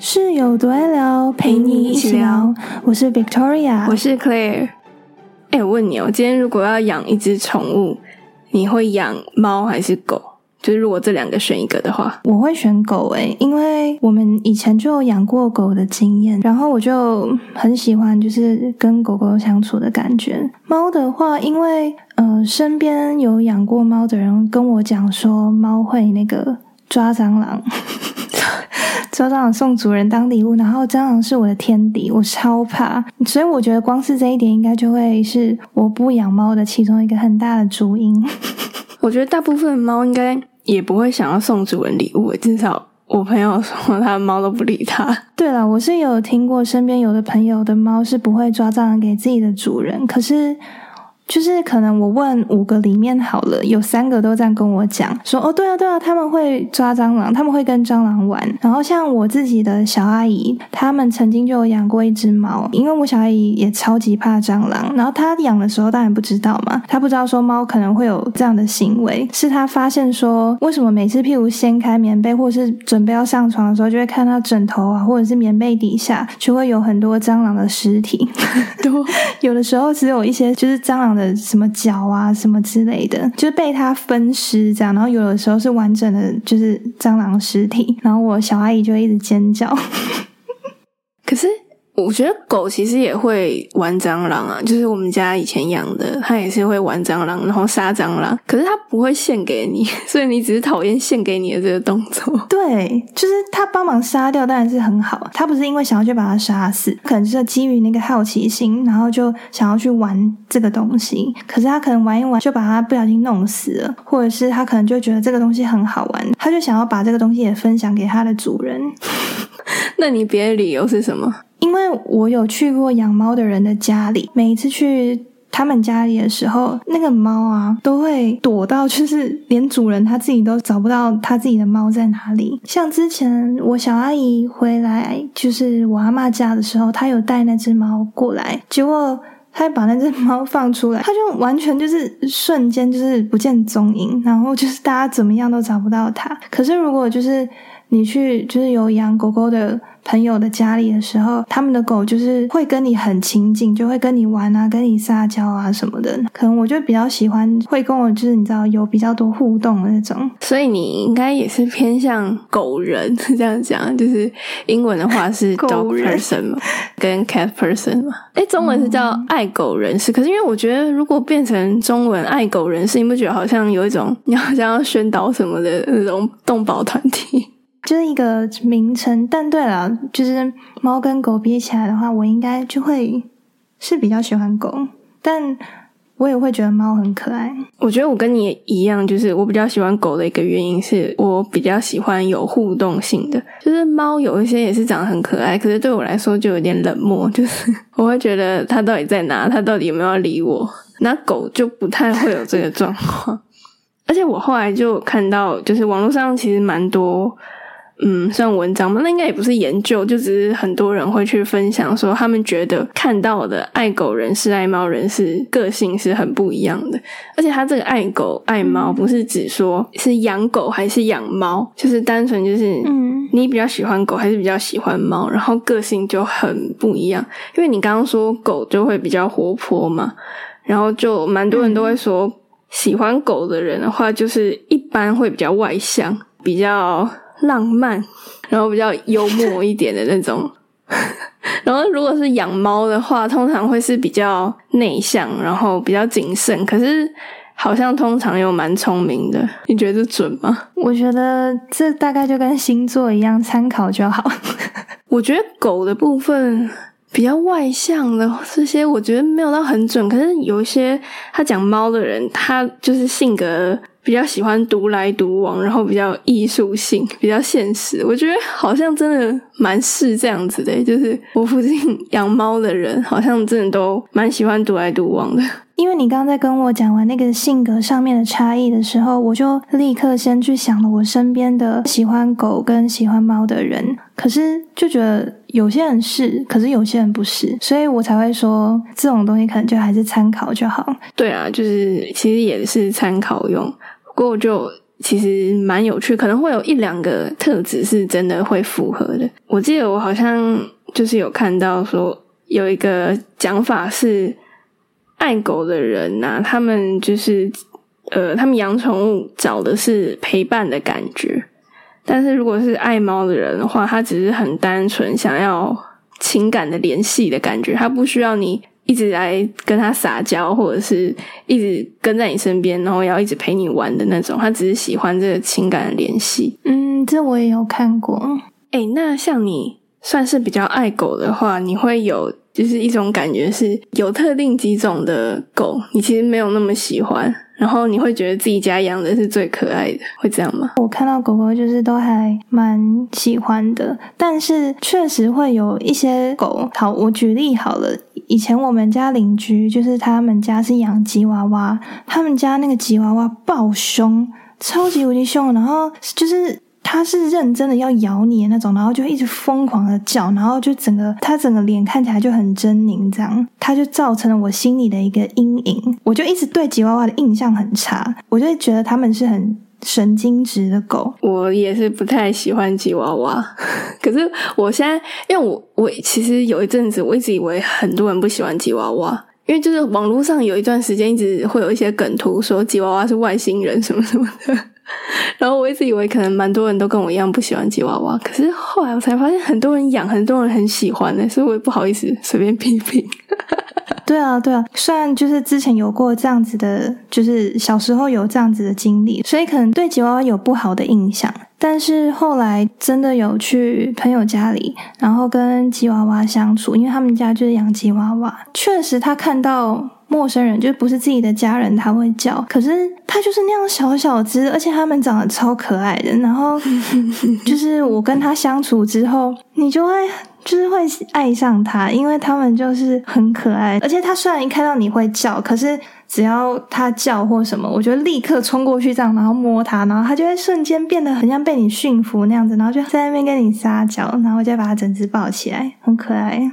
室友多爱聊，陪你一起聊。我是 Victoria，我是 Claire。哎，我问你哦，今天如果要养一只宠物，你会养猫还是狗？就是如果这两个选一个的话，我会选狗诶，因为我们以前就有养过狗的经验，然后我就很喜欢就是跟狗狗相处的感觉。猫的话，因为呃身边有养过猫的人跟我讲说，猫会那个抓蟑螂，抓蟑螂送主人当礼物，然后蟑螂是我的天敌，我超怕，所以我觉得光是这一点应该就会是我不养猫的其中一个很大的主因。我觉得大部分猫应该。也不会想要送主人礼物，至少我朋友说他猫都不理他。对了，我是有听过身边有的朋友的猫是不会抓蟑螂给自己的主人，可是。就是可能我问五个里面好了，有三个都这样跟我讲说哦，对啊对啊，他们会抓蟑螂，他们会跟蟑螂玩。然后像我自己的小阿姨，他们曾经就有养过一只猫，因为我小阿姨也超级怕蟑螂。然后她养的时候当然不知道嘛，她不知道说猫可能会有这样的行为，是她发现说为什么每次譬如掀开棉被或者是准备要上床的时候，就会看到枕头啊或者是棉被底下就会有很多蟑螂的尸体，多有的时候只有一些就是蟑螂。的什么脚啊，什么之类的，就是被它分尸这样，然后有的时候是完整的，就是蟑螂尸体，然后我小阿姨就一直尖叫，可是。我觉得狗其实也会玩蟑螂啊，就是我们家以前养的，它也是会玩蟑螂，然后杀蟑螂。可是它不会献给你，所以你只是讨厌献给你的这个动作。对，就是它帮忙杀掉，当然是很好。它不是因为想要去把它杀死，可能就是基于那个好奇心，然后就想要去玩这个东西。可是它可能玩一玩就把它不小心弄死了，或者是它可能就觉得这个东西很好玩，它就想要把这个东西也分享给它的主人。那你别的理由是什么？因为我有去过养猫的人的家里，每一次去他们家里的时候，那个猫啊都会躲到，就是连主人他自己都找不到他自己的猫在哪里。像之前我小阿姨回来，就是我阿妈家的时候，她有带那只猫过来，结果她把那只猫放出来，它就完全就是瞬间就是不见踪影，然后就是大家怎么样都找不到它。可是如果就是你去，就是有养狗狗的。朋友的家里的时候，他们的狗就是会跟你很亲近，就会跟你玩啊，跟你撒娇啊什么的。可能我就比较喜欢会跟我，就是你知道有比较多互动的那种。所以你应该也是偏向狗人 这样讲，就是英文的话是 dog person 嘛，跟 cat person 嘛。哎，中文是叫爱狗人士。可是因为我觉得，如果变成中文爱狗人士，你不觉得好像有一种你好像要宣导什么的那种动保团体？就是一个名称，但对了，就是猫跟狗比起来的话，我应该就会是比较喜欢狗，但我也会觉得猫很可爱。我觉得我跟你一样，就是我比较喜欢狗的一个原因是我比较喜欢有互动性的。就是猫有一些也是长得很可爱，可是对我来说就有点冷漠，就是我会觉得它到底在哪，它到底有没有理我。那狗就不太会有这个状况，而且我后来就看到，就是网络上其实蛮多。嗯，算文章吗？那应该也不是研究，就只是很多人会去分享说，他们觉得看到的爱狗人士、爱猫人士个性是很不一样的。而且他这个爱狗爱猫，不是指说是养狗还是养猫，就是单纯就是嗯，你比较喜欢狗还是比较喜欢猫，然后个性就很不一样。因为你刚刚说狗就会比较活泼嘛，然后就蛮多人都会说，喜欢狗的人的话，就是一般会比较外向，比较。浪漫，然后比较幽默一点的那种。然后如果是养猫的话，通常会是比较内向，然后比较谨慎。可是好像通常又蛮聪明的，你觉得准吗？我觉得这大概就跟星座一样，参考就好。我觉得狗的部分比较外向的这些，我觉得没有到很准。可是有一些他讲猫的人，他就是性格。比较喜欢独来独往，然后比较艺术性，比较现实。我觉得好像真的蛮是这样子的，就是我附近养猫的人，好像真的都蛮喜欢独来独往的。因为你刚刚在跟我讲完那个性格上面的差异的时候，我就立刻先去想了我身边的喜欢狗跟喜欢猫的人，可是就觉得有些人是，可是有些人不是，所以我才会说这种东西可能就还是参考就好。对啊，就是其实也是参考用，过就其实蛮有趣，可能会有一两个特质是真的会符合的。我记得我好像就是有看到说有一个讲法是，爱狗的人呐，他们就是呃，他们养宠物找的是陪伴的感觉。但是如果是爱猫的人的话，他只是很单纯想要情感的联系的感觉，他不需要你一直来跟他撒娇，或者是一直跟在你身边，然后要一直陪你玩的那种。他只是喜欢这个情感的联系。嗯，这我也有看过。哎，那像你算是比较爱狗的话，你会有就是一种感觉，是有特定几种的狗，你其实没有那么喜欢。然后你会觉得自己家养的是最可爱的，会这样吗？我看到狗狗就是都还蛮喜欢的，但是确实会有一些狗。好，我举例好了，以前我们家邻居就是他们家是养吉娃娃，他们家那个吉娃娃暴凶，超级无敌凶，然后就是。它是认真的要咬你的那种，然后就一直疯狂的叫，然后就整个它整个脸看起来就很狰狞，这样，它就造成了我心里的一个阴影。我就一直对吉娃娃的印象很差，我就觉得他们是很神经质的狗。我也是不太喜欢吉娃娃，可是我现在，因为我我其实有一阵子我一直以为很多人不喜欢吉娃娃，因为就是网络上有一段时间一直会有一些梗图说吉娃娃是外星人什么什么的。然后我一直以为可能蛮多人都跟我一样不喜欢吉娃娃，可是后来我才发现很多人养，很多人很喜欢的，所以我也不好意思随便批评。对啊，对啊，虽然就是之前有过这样子的，就是小时候有这样子的经历，所以可能对吉娃娃有不好的印象。但是后来真的有去朋友家里，然后跟吉娃娃相处，因为他们家就是养吉娃娃，确实他看到。陌生人就不是自己的家人，他会叫。可是他就是那样小小只，而且他们长得超可爱的。然后 就是我跟他相处之后，你就会就是会爱上他，因为他们就是很可爱。而且他虽然一看到你会叫，可是只要他叫或什么，我就立刻冲过去这样，然后摸他，然后他就会瞬间变得很像被你驯服那样子，然后就在那边跟你撒娇，然后再把他整只抱起来，很可爱。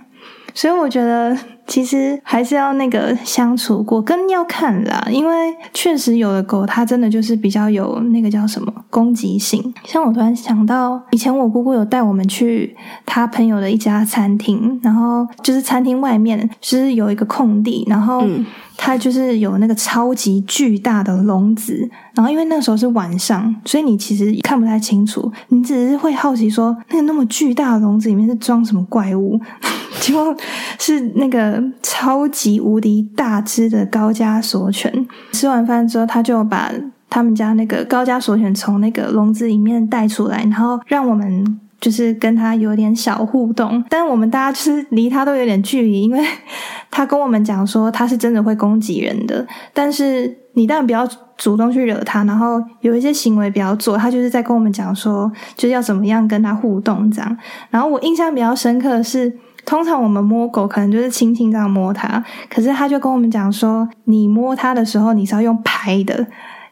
所以我觉得，其实还是要那个相处过，更要看啦。因为确实有的狗，它真的就是比较有那个叫什么攻击性。像我突然想到，以前我姑姑有带我们去她朋友的一家餐厅，然后就是餐厅外面是有一个空地，然后。它就是有那个超级巨大的笼子，然后因为那时候是晚上，所以你其实看不太清楚，你只是会好奇说，那个那么巨大的笼子里面是装什么怪物？结果是那个超级无敌大只的高加索犬。吃完饭之后，他就把他们家那个高加索犬从那个笼子里面带出来，然后让我们。就是跟他有点小互动，但我们大家就是离他都有点距离，因为他跟我们讲说他是真的会攻击人的，但是你当然不要主动去惹他，然后有一些行为不要做，他就是在跟我们讲说就是要怎么样跟他互动这样。然后我印象比较深刻的是，通常我们摸狗可能就是轻轻这样摸它，可是他就跟我们讲说，你摸它的时候你是要用拍的。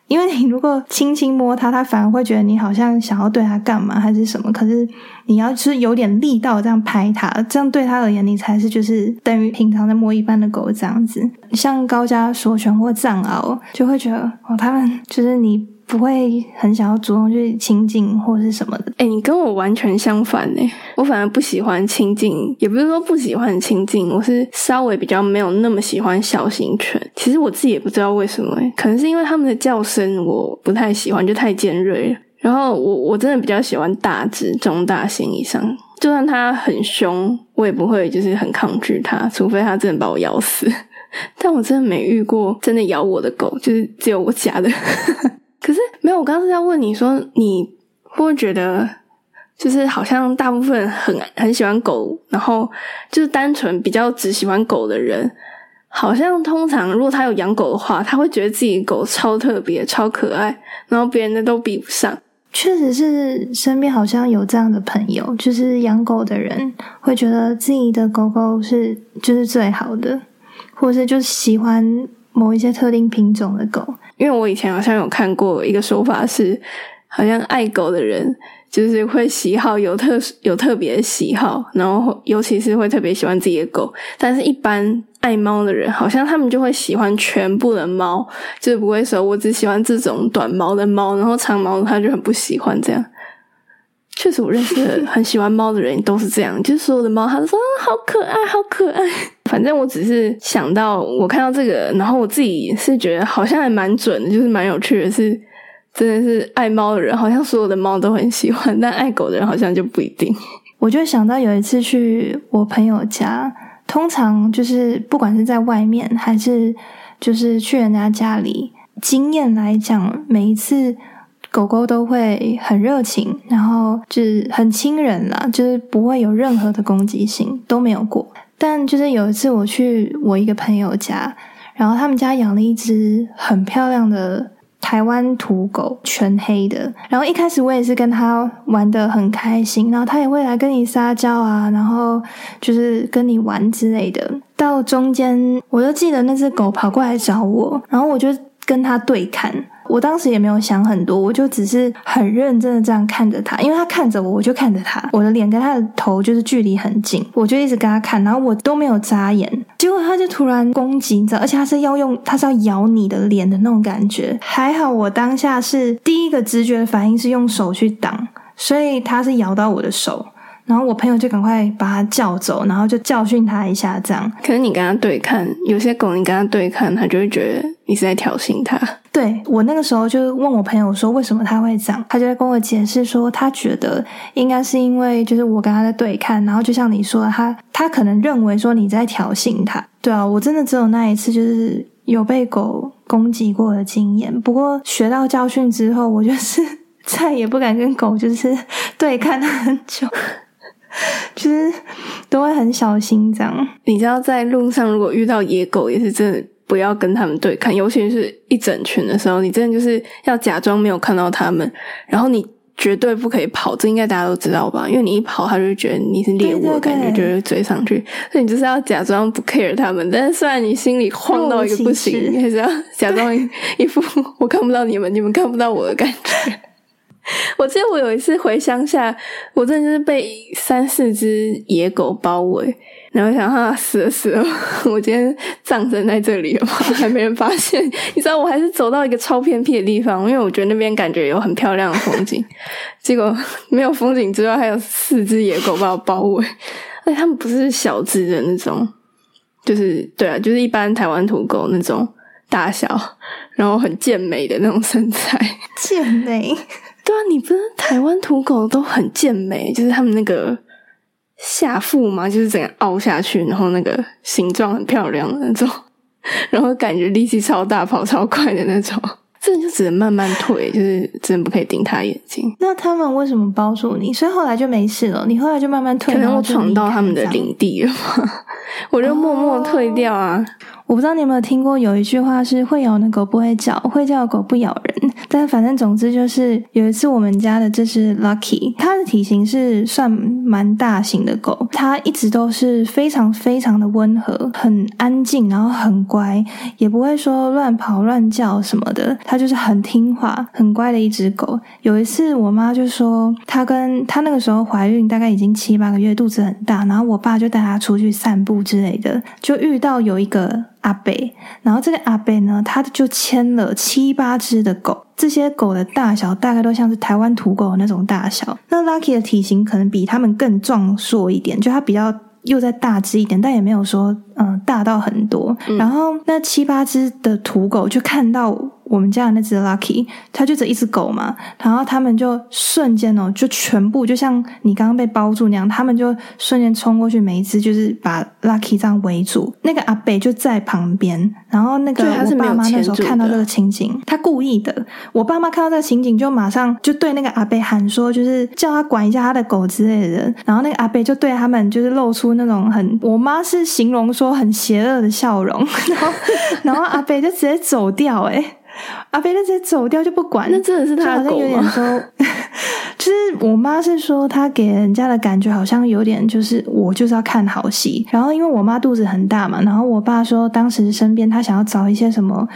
因为你如果轻轻摸它，它反而会觉得你好像想要对它干嘛还是什么。可是你要是有点力道这样拍它，这样对它而言，你才是就是等于平常在摸一般的狗这样子。像高加索犬或藏獒，就会觉得哦，他们就是你。不会很想要主动去亲近或者是什么的。哎，你跟我完全相反呢。我反而不喜欢亲近，也不是说不喜欢亲近，我是稍微比较没有那么喜欢小型犬。其实我自己也不知道为什么，可能是因为他们的叫声我不太喜欢，就太尖锐了。然后我我真的比较喜欢大只、中大型以上，就算它很凶，我也不会就是很抗拒它，除非它真的把我咬死。但我真的没遇过真的咬我的狗，就是只有我家的。可是没有，我刚刚是在问你说，你会不会觉得，就是好像大部分很很喜欢狗，然后就是单纯比较只喜欢狗的人，好像通常如果他有养狗的话，他会觉得自己狗超特别、超可爱，然后别人的都比不上。确实是身边好像有这样的朋友，就是养狗的人会觉得自己的狗狗是就是最好的，或者是就喜欢某一些特定品种的狗。因为我以前好像有看过一个说法是，好像爱狗的人就是会喜好有特有特别喜好，然后尤其是会特别喜欢自己的狗。但是，一般爱猫的人，好像他们就会喜欢全部的猫，就是不会说我只喜欢这种短毛的猫，然后长毛他就很不喜欢这样。确实，我认识的很喜欢猫的人都是这样，就是所有的猫，他都说好可爱，好可爱。反正我只是想到，我看到这个，然后我自己是觉得好像还蛮准的，就是蛮有趣的，是真的是爱猫的人，好像所有的猫都很喜欢，但爱狗的人好像就不一定。我就想到有一次去我朋友家，通常就是不管是在外面还是就是去人家家里，经验来讲，每一次。狗狗都会很热情，然后就是很亲人啦，就是不会有任何的攻击性，都没有过。但就是有一次我去我一个朋友家，然后他们家养了一只很漂亮的台湾土狗，全黑的。然后一开始我也是跟他玩的很开心，然后他也会来跟你撒娇啊，然后就是跟你玩之类的。到中间，我就记得那只狗跑过来找我，然后我就跟他对看。我当时也没有想很多，我就只是很认真的这样看着他，因为他看着我，我就看着他，我的脸跟他的头就是距离很近，我就一直跟他看，然后我都没有眨眼，结果他就突然攻击，你知道，而且他是要用，他是要咬你的脸的那种感觉。还好我当下是第一个直觉的反应是用手去挡，所以他是咬到我的手。然后我朋友就赶快把他叫走，然后就教训他一下，这样。可是你跟他对看，有些狗你跟他对看，他就会觉得你是在挑衅他。对我那个时候就问我朋友说，为什么他会这样？他就在跟我解释说，他觉得应该是因为就是我跟他在对看，然后就像你说，他他可能认为说你在挑衅他。对啊，我真的只有那一次就是有被狗攻击过的经验。不过学到教训之后，我就是 再也不敢跟狗就是对看很久。就是都会很小心这样。你知道，在路上如果遇到野狗，也是真的不要跟他们对看，尤其是一整群的时候，你真的就是要假装没有看到他们，然后你绝对不可以跑，这应该大家都知道吧？因为你一跑，他就觉得你是猎物的感觉，就会追上去。所以你就是要假装不 care 他们，但是虽然你心里慌到一个不行，你还是要假装一副我看不到你们，你们看不到我的感觉。我记得我有一次回乡下，我真的就是被三四只野狗包围，然后想哈死了死了，我今天葬身在这里了吗？还没人发现？你知道我还是走到一个超偏僻的地方，因为我觉得那边感觉有很漂亮的风景，结果没有风景之外，还有四只野狗把我包围，而且它们不是小只的那种，就是对啊，就是一般台湾土狗那种大小，然后很健美的那种身材，健美。对啊，你不是台湾土狗都很健美，就是他们那个下腹嘛，就是整个凹下去，然后那个形状很漂亮的那种，然后感觉力气超大，跑超快的那种。这就只能慢慢退，就是真的不可以盯他眼睛。那他们为什么包住你？所以后来就没事了。你后来就慢慢退，可能我闯到他们的领地了嘛，我就默默退掉啊。我不知道你有没有听过有一句话是“会咬的狗不会叫，会叫的狗不咬人”。但反正总之就是有一次我们家的这只 Lucky，它的体型是算蛮大型的狗，它一直都是非常非常的温和，很安静，然后很乖，也不会说乱跑乱叫什么的。它就是很听话、很乖的一只狗。有一次我妈就说，她跟她那个时候怀孕，大概已经七八个月，肚子很大，然后我爸就带她出去散步之类的，就遇到有一个。阿贝，然后这个阿贝呢，他就牵了七八只的狗，这些狗的大小大概都像是台湾土狗那种大小。那 Lucky 的体型可能比他们更壮硕一点，就它比较又再大只一点，但也没有说嗯大到很多。然后那七八只的土狗就看到。我们家的那只 Lucky，它就只一只狗嘛，然后他们就瞬间哦，就全部就像你刚刚被包住那样，他们就瞬间冲过去，每一只就是把 Lucky 这样围住。那个阿北就在旁边，然后那个我爸妈那时候看到这个情景，他故意的。我爸妈看到这个情景，就马上就对那个阿北喊说，就是叫他管一下他的狗之类的。然后那个阿北就对他们就是露出那种很，我妈是形容说很邪恶的笑容，然后 然后阿北就直接走掉，哎。阿飞那直接走掉就不管，那真的是他好像有点说，就是我妈是说她给人家的感觉好像有点就是我就是要看好戏，然后因为我妈肚子很大嘛，然后我爸说当时身边他想要找一些什么。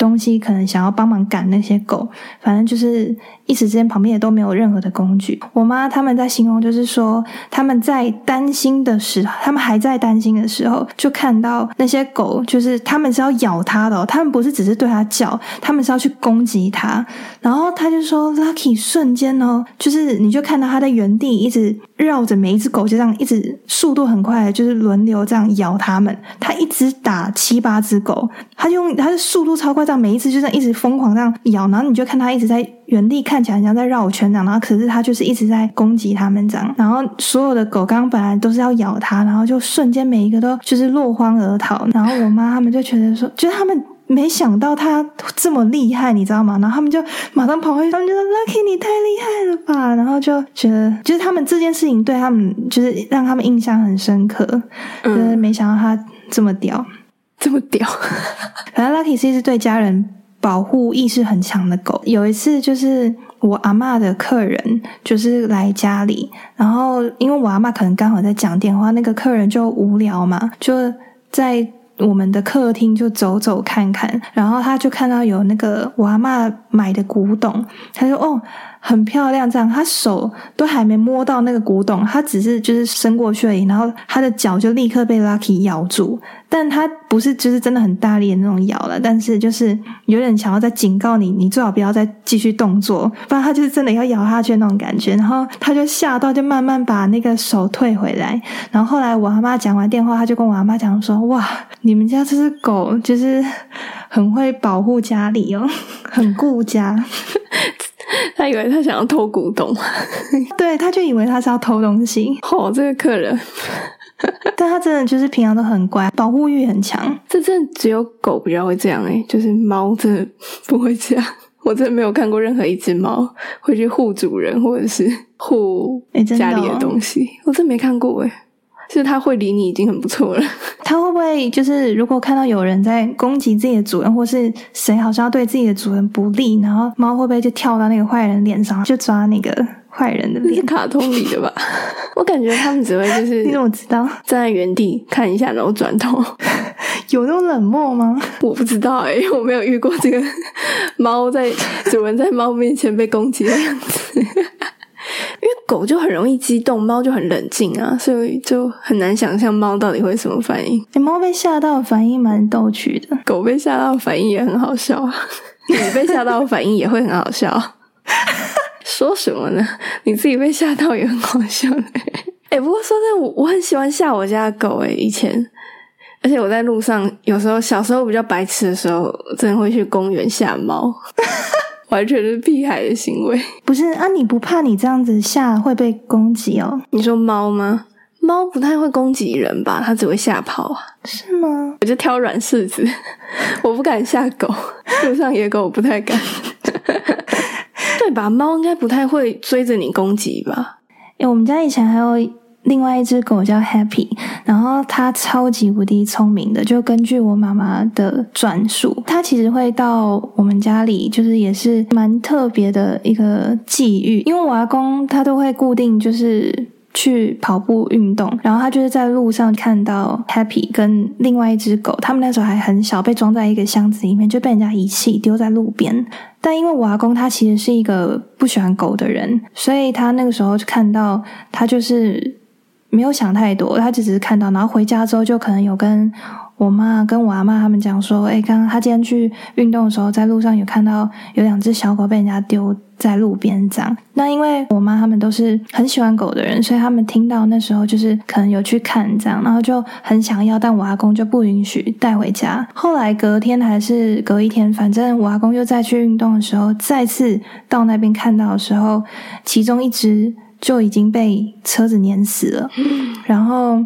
东西可能想要帮忙赶那些狗，反正就是一时之间旁边也都没有任何的工具。我妈他们在形容就是说，他们在担心的时候，他们还在担心的时候，就看到那些狗，就是他们是要咬它的、他们不是只是对它叫，他们是要去攻击它。然后他就说，Lucky 瞬间哦，就是你就看到他在原地一直绕着每一只狗，就这样一直速度很快，就是轮流这样咬它们。他一直打七八只狗，他就用他的速度超快，这样每一次就这样一直疯狂这样咬，然后你就看它一直在原地看起来像在绕圈这样，然后可是它就是一直在攻击他们这样，然后所有的狗刚刚本来都是要咬它，然后就瞬间每一个都就是落荒而逃，然后我妈他们就觉得说，就是他们。没想到他这么厉害，你知道吗？然后他们就马上跑回去，他们就说：“Lucky，你太厉害了吧！”然后就觉得，就是他们这件事情对他们，就是让他们印象很深刻。就是没想到他这么屌，这么屌。反正 Lucky 是一只对家人保护意识很强的狗。有一次，就是我阿嬷的客人就是来家里，然后因为我阿嬷可能刚好在讲电话，那个客人就无聊嘛，就在。我们的客厅就走走看看，然后他就看到有那个我阿嬷买的古董，他说：“哦，很漂亮。”这样，他手都还没摸到那个古董，他只是就是伸过去而已，然后他的脚就立刻被 Lucky 咬住。但他不是就是真的很大力的那种咬了，但是就是有点想要再警告你，你最好不要再继续动作，不然他就是真的要咬下去那种感觉。然后他就吓到，就慢慢把那个手退回来。然后后来我阿妈讲完电话，他就跟我阿妈讲说：“哇，你们家这只狗就是很会保护家里哦，很顾家。” 他以为他想要偷古董，对，他就以为他是要偷东西。哦，这个客人。但他真的就是平常都很乖，保护欲很强。这真的只有狗比较会这样诶，就是猫真的不会这样。我真的没有看过任何一只猫会去护主人或者是护家里的东西，我真没看过诶。就是它会理你已经很不错了。它会不会就是如果看到有人在攻击自己的主人，或是谁好像要对自己的主人不利，然后猫会不会就跳到那个坏人脸上，就抓那个？坏人的脸，卡通里的吧？我感觉他们只会就是 你怎么知道？站在原地看一下，然后转头，有那么冷漠吗？我不知道哎，我没有遇过这个猫在主人在猫面前被攻击的样子。因为狗就很容易激动，猫就很冷静啊，所以就很难想象猫到底会什么反应。猫被吓到反应蛮逗趣的，狗被吓到反应也很好笑啊，你被吓到反应也会很好笑。说什么呢？你自己被吓到也很好笑哎！哎，不过说真的，我我很喜欢吓我家的狗哎。以前，而且我在路上有时候小时候比较白痴的时候，真的会去公园吓猫，完全是屁孩的行为。不是啊？你不怕你这样子吓会被攻击哦？你说猫吗？猫不太会攻击人吧？它只会吓跑啊？是吗？我就挑软柿子，我不敢吓狗，路上野狗我不太敢。对吧？猫应该不太会追着你攻击吧？哎，我们家以前还有另外一只狗叫 Happy，然后它超级无敌聪明的。就根据我妈妈的转述，它其实会到我们家里，就是也是蛮特别的一个际遇。因为我阿公他都会固定就是。去跑步运动，然后他就是在路上看到 Happy 跟另外一只狗，他们那时候还很小，被装在一个箱子里面，就被人家遗弃丢在路边。但因为我阿公他其实是一个不喜欢狗的人，所以他那个时候就看到他就是没有想太多，他只是看到，然后回家之后就可能有跟。我妈跟我阿妈他们讲说，哎，刚刚他今天去运动的时候，在路上有看到有两只小狗被人家丢在路边这样。那因为我妈他们都是很喜欢狗的人，所以他们听到那时候就是可能有去看这样，然后就很想要，但我阿公就不允许带回家。后来隔天还是隔一天，反正我阿公又再去运动的时候，再次到那边看到的时候，其中一只就已经被车子碾死了，然后。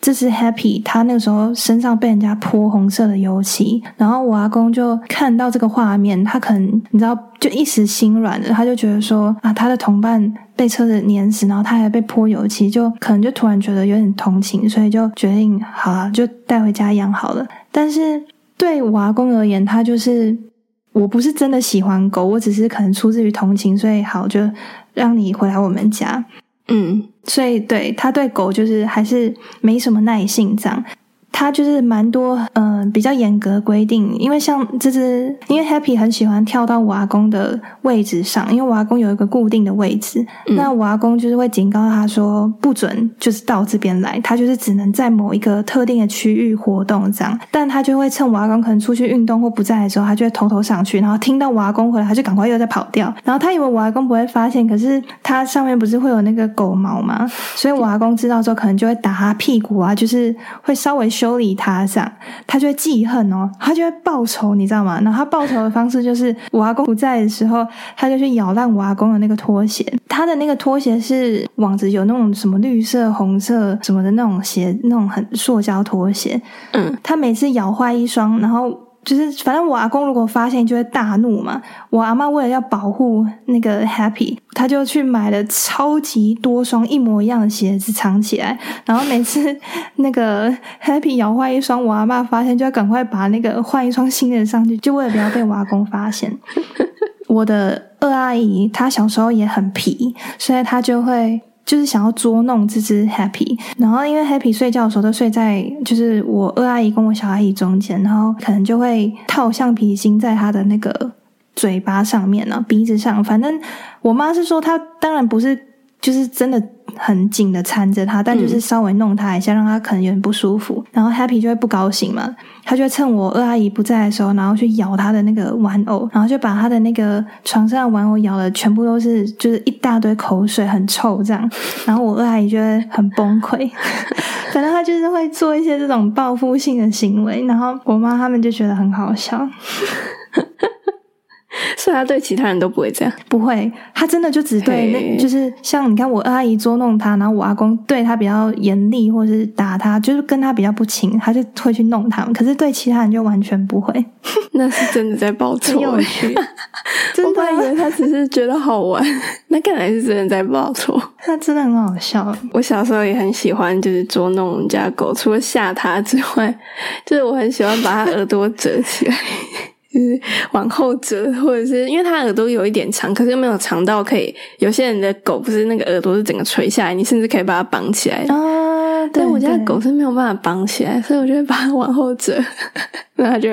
这是 Happy，他那个时候身上被人家泼红色的油漆，然后我阿公就看到这个画面，他可能你知道，就一时心软了，他就觉得说啊，他的同伴被车子碾死，然后他还被泼油漆，就可能就突然觉得有点同情，所以就决定好了，就带回家养好了。但是对我阿公而言，他就是我不是真的喜欢狗，我只是可能出自于同情，所以好就让你回来我们家。嗯，所以对他对狗就是还是没什么耐性这样。它就是蛮多嗯、呃比较严格规定，因为像这只，因为 Happy 很喜欢跳到我阿公的位置上，因为我阿公有一个固定的位置，嗯。那我阿公就是会警告他说不准就是到这边来，他就是只能在某一个特定的区域活动这样，但他就会趁我阿公可能出去运动或不在的时候，他就会偷偷上去，然后听到我阿公回来，他就赶快又再跑掉，然后他以为我阿公不会发现，可是他上面不是会有那个狗毛吗？所以我阿公知道之后，可能就会打他屁股啊，就是会稍微修理他这样，他就会记恨哦，他就会报仇，你知道吗？然后他报仇的方式就是我阿公不在的时候，他就去咬烂我阿公的那个拖鞋，他的那个拖鞋是网子有那种什么绿色、红色什么的那种鞋，那种很塑胶拖鞋，嗯，他每次咬坏一双，然后就是反正我阿公如果发现就会大怒嘛。我阿妈为了要保护那个 Happy，他就去买了超级多双一模一样的鞋子藏起来，然后每次 那个 Happy 咬坏一双，我阿妈发现就要赶快把那个换一双新的上去，就为了不要被我阿公发现。我的二阿姨她小时候也很皮，所以她就会就是想要捉弄这只 Happy。然后因为 Happy 睡觉的时候都睡在就是我二阿姨跟我小阿姨中间，然后可能就会套橡皮筋在她的那个嘴巴上面呢、鼻子上。反正我妈是说她当然不是就是真的很紧的缠着他，但就是稍微弄他一下，让他可能有点不舒服。然后 Happy 就会不高兴嘛，他就会趁我二阿姨不在的时候，然后去咬他的那个玩偶，然后就把他的那个床上的玩偶咬的全部都是就是一大堆口水，很臭这样。然后我二阿姨就会很崩溃，反正他就是会做一些这种报复性的行为，然后我妈他们就觉得很好笑。所以他对其他人都不会这样。不会，他真的就只对那，就是像你看我二阿姨捉弄他，然后我阿公对他比较严厉，或者是打他，就是跟他比较不亲，他就会去弄他们。可是对其他人就完全不会，那是真的在报很仇、欸，有趣。我真的以为他只是觉得好玩，那看来是真的在报仇。他真的很好笑。我小时候也很喜欢，就是捉弄我们家狗，除了吓它之外，就是我很喜欢把它耳朵折起来，就 是往后折，或者是因为它耳朵有一点长，可是又没有长到可以。有些人的狗不是那个耳朵是整个垂下来，你甚至可以把它绑起来。啊，对但我家的狗是没有办法绑起来，所以我就会把它往后折，然后它就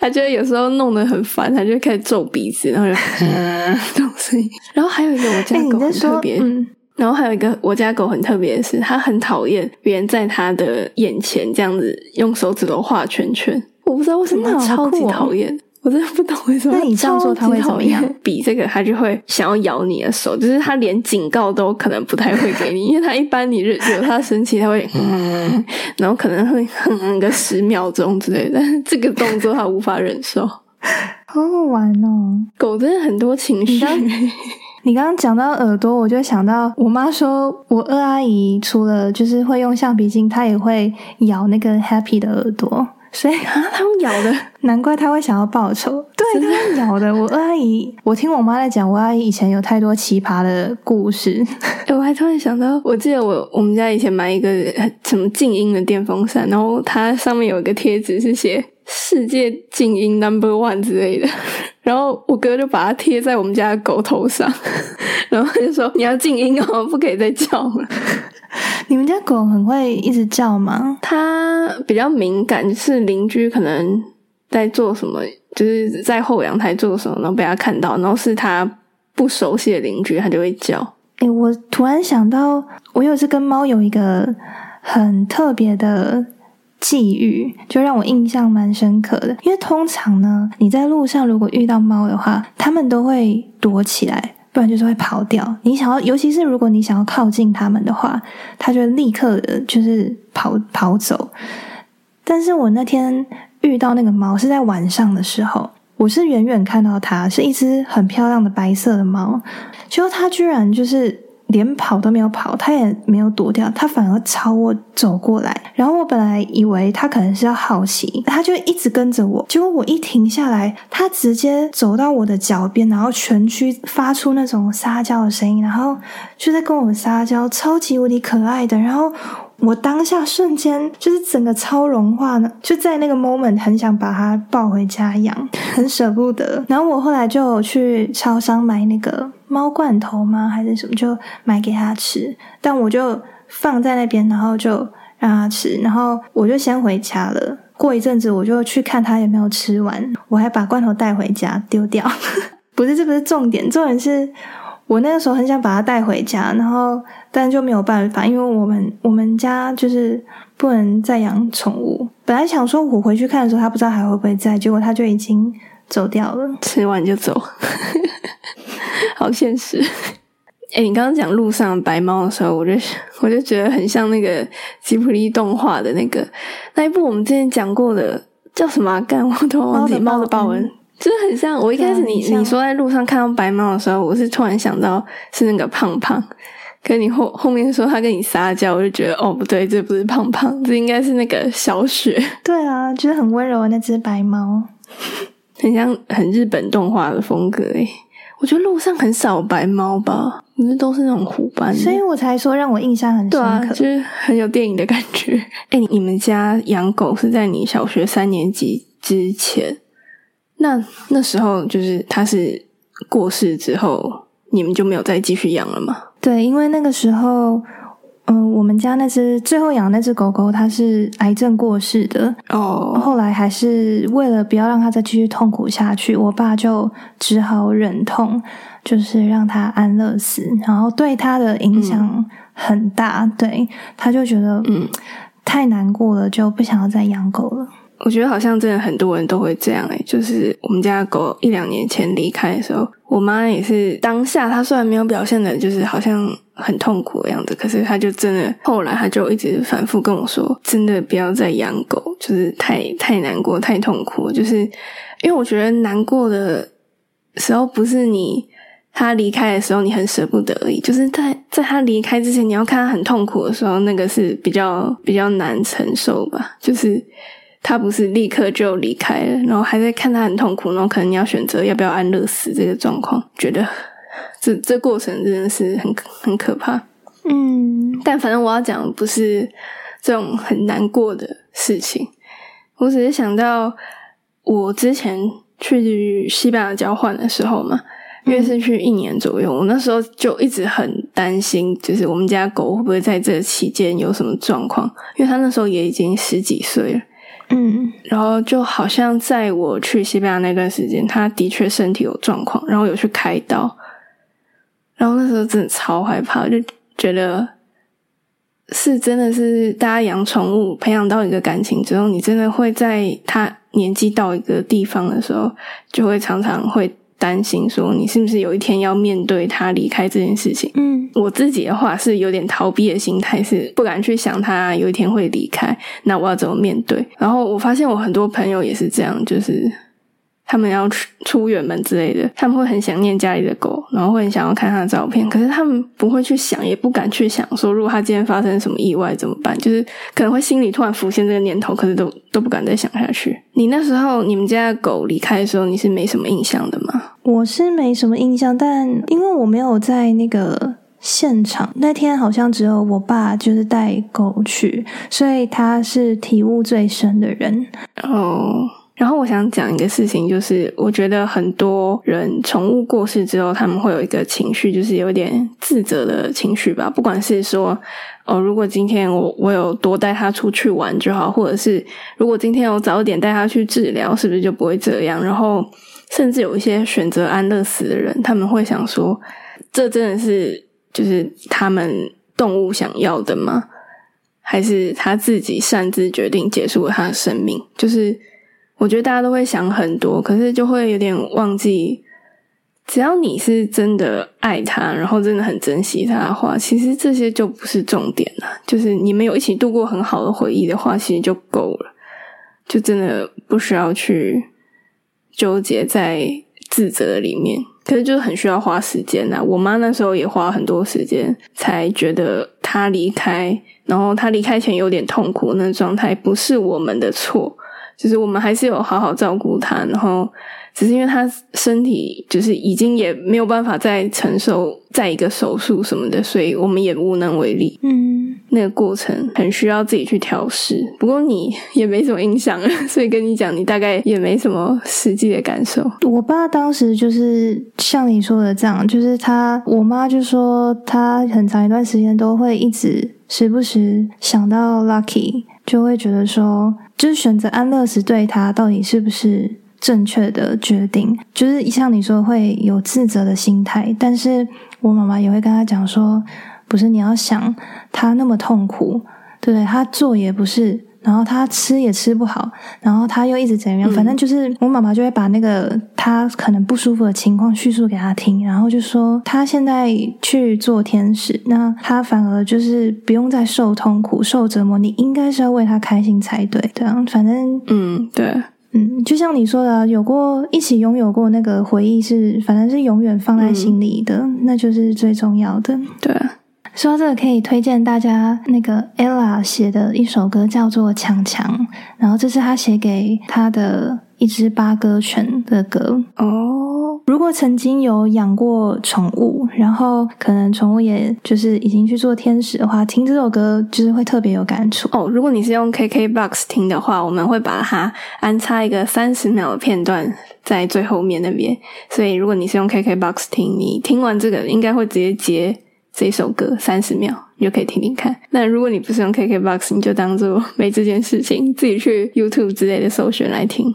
它就会有时候弄得很烦，它就会开始皱鼻子，然后就 这种声音。然后还有一个我家狗很特别，嗯，然后还有一个我家狗很特别的是，它很讨厌别人在它的眼前这样子用手指头画圈圈。我不知道为什么超级讨厌，我真的不懂为什么。那你这样做它会怎么样？比这个，它就会想要咬你的手，就是它连警告都可能不太会给你，因为它一般你惹惹它生气，它会嗯，然后可能会哼哼个十秒钟之类的，但是这个动作它无法忍受。好好玩哦。狗真的很多情绪你刚刚讲到耳朵，我就想到我妈说，我二阿姨除了就是会用橡皮筋，她也会咬那个 Happy 的耳朵，所以啊，他们咬的 难怪他会想要报仇。对，他们咬的。我阿姨，我听我妈在讲，我阿姨以前有太多奇葩的故事。哎、我还突然想到，我记得我我们家以前买一个呃什么静音的电风扇，然后它上面有一个贴纸是写“世界静音 Number One” 之类的，然后我哥就把它贴在我们家的狗头上，然后他就说：“你要静音哦，不可以再叫了。你们家狗很会一直叫吗”？它比较敏感，就是邻居可能在做什么，就是在后阳台做什么，然后被它看到，然后是它不熟悉的邻居，它就会叫。诶，我突然想到，我有一次跟猫有一个很特别的际遇，就让我印象蛮深刻的。因为通常呢，你在路上如果遇到猫的话，它们都会躲起来，不然就是会跑掉。你想要，尤其是如果你想要靠近它们的话，它就立刻的就是跑跑走。但是我那天遇到那个猫是在晚上的时候，我是远远看到它是一只很漂亮的白色的猫，结果它居然就是连跑都没有跑，他也没有躲掉，他反而朝我走过来。然后我本来以为他可能是要好奇，他就一直跟着我。结果我一停下来，他直接走到我的脚边，然后全区发出那种撒娇的声音，然后就在跟我撒娇，超级无敌可爱的。然后我当下瞬间就是整个超融化呢，就在那个 moment 很想把它抱回家养，很舍不得。然后我后来就去超商买那个猫罐头吗？还是什么，就买给它吃。但我就放在那边，然后就让它吃，然后我就先回家了。过一阵子我就去看它有没有吃完，我还把罐头带回家丢掉。不是，这不是重点，重点是我那个时候很想把它带回家，然后但就没有办法，因为我们我们家就是不能再养宠物。本来想说我回去看的时候，它不知道还会不会在，结果它就已经走掉了，吃完就走，好现实。哎，你刚刚讲路上白猫的时候，我就我就觉得很像那个吉普力动画的那个那一部，我们之前讲过的叫什么？干我都忘记。猫的报恩，就是很像。我一开始你你说在路上看到白猫的时候，我是突然想到是那个胖胖，跟你后后面说他跟你撒娇，我就觉得哦不对，这不是胖胖，这应该是那个小雪。对啊，就是很温柔的那只白猫，很像很日本动画的风格诶。我觉得路上很少白猫吧，你们都是那种虎斑，所以我才说让我印象很深刻，就是很有电影的感觉。哎，你们家养狗是在你小学三年级之前，那那时候就是他是过世之后，你们就没有再继续养了吗？对，因为那个时候。嗯，我们家那只最后养那只狗狗，它是癌症过世的。哦，后来还是为了不要让它再继续痛苦下去，我爸就只好忍痛，就是让它安乐死。然后对它的影响很大，对，他就觉得嗯太难过了，就不想要再养狗了。我觉得好像真的很多人都会这样诶，就是我们家狗一两年前离开的时候，我妈也是当下，她虽然没有表现的，就是好像很痛苦的样子，可是她就真的后来，她就一直反复跟我说，真的不要再养狗，就是太太难过、太痛苦。就是因为我觉得难过的时候，不是你他离开的时候，你很舍不得而已，就是在在他离开之前，你要看他很痛苦的时候，那个是比较比较难承受吧，就是。他不是立刻就离开了，然后还在看他很痛苦，然后可能你要选择要不要安乐死这个状况，觉得这这过程真的是很很可怕。嗯，但反正我要讲不是这种很难过的事情，我只是想到我之前去西班牙交换的时候嘛，因为是去一年左右，我那时候就一直很担心，就是我们家狗会不会在这期间有什么状况，因为他那时候也已经十几岁了。嗯，然后就好像在我去西班牙那段时间，他的确身体有状况，然后有去开刀，然后那时候真的超害怕，就觉得是真的是大家养宠物培养到一个感情之后，你真的会在他年纪到一个地方的时候，就会常常会。担心说你是不是有一天要面对他离开这件事情？嗯，我自己的话是有点逃避的心态，是不敢去想他有一天会离开，那我要怎么面对？然后我发现我很多朋友也是这样，就是。他们要出出远门之类的，他们会很想念家里的狗，然后会很想要看它的照片。可是他们不会去想，也不敢去想，说如果它今天发生什么意外怎么办？就是可能会心里突然浮现这个念头，可是都都不敢再想下去。你那时候你们家的狗离开的时候，你是没什么印象的吗？我是没什么印象，但因为我没有在那个现场，那天好像只有我爸就是带狗去，所以他是体悟最深的人。哦。然后我想讲一个事情，就是我觉得很多人宠物过世之后，他们会有一个情绪，就是有点自责的情绪吧。不管是说，哦，如果今天我我有多带它出去玩就好，或者是如果今天我早点带它去治疗，是不是就不会这样？然后甚至有一些选择安乐死的人，他们会想说，这真的是就是他们动物想要的吗？还是他自己擅自决定结束了他的生命？就是。我觉得大家都会想很多，可是就会有点忘记，只要你是真的爱他，然后真的很珍惜他的话，其实这些就不是重点了。就是你们有一起度过很好的回忆的话，其实就够了，就真的不需要去纠结在自责里面。可是就是很需要花时间呐。我妈那时候也花很多时间，才觉得他离开，然后他离开前有点痛苦，那状态不是我们的错。就是我们还是有好好照顾他，然后只是因为他身体就是已经也没有办法再承受再一个手术什么的，所以我们也无能为力。嗯，那个过程很需要自己去调试。不过你也没什么印象，所以跟你讲，你大概也没什么实际的感受。我爸当时就是像你说的这样，就是他我妈就说他很长一段时间都会一直。时不时想到 Lucky，就会觉得说，就是选择安乐死对他到底是不是正确的决定？就是像你说会有自责的心态，但是我妈妈也会跟他讲说，不是你要想他那么痛苦，对不对？他做也不是。然后他吃也吃不好，然后他又一直怎样？反正就是我妈妈就会把那个他可能不舒服的情况叙述给他听，然后就说他现在去做天使，那他反而就是不用再受痛苦、受折磨。你应该是要为他开心才对，这样。反正嗯，对，嗯，就像你说的，有过一起拥有过那个回忆是，反正是永远放在心里的，那就是最重要的，对。说到这个，可以推荐大家那个 Ella 写的一首歌，叫做《强强》，然后这是他写给他的一只八哥犬的歌哦。如果曾经有养过宠物，然后可能宠物也就是已经去做天使的话，听这首歌就是会特别有感触哦。如果你是用 KKBOX 听的话，我们会把它安插一个三十秒的片段在最后面那边，所以如果你是用 KKBOX 听，你听完这个应该会直接截。这首歌三十秒，你就可以听听看。那如果你不是用 KKBOX，你就当做没这件事情，自己去 YouTube 之类的搜寻来听。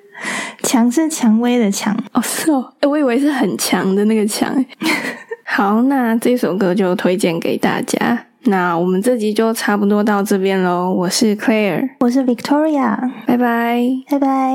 强是蔷薇的强哦，是哦，我以为是很强的那个强。好，那这首歌就推荐给大家。那我们这集就差不多到这边喽。我是 Claire，我是 Victoria，拜拜，拜拜。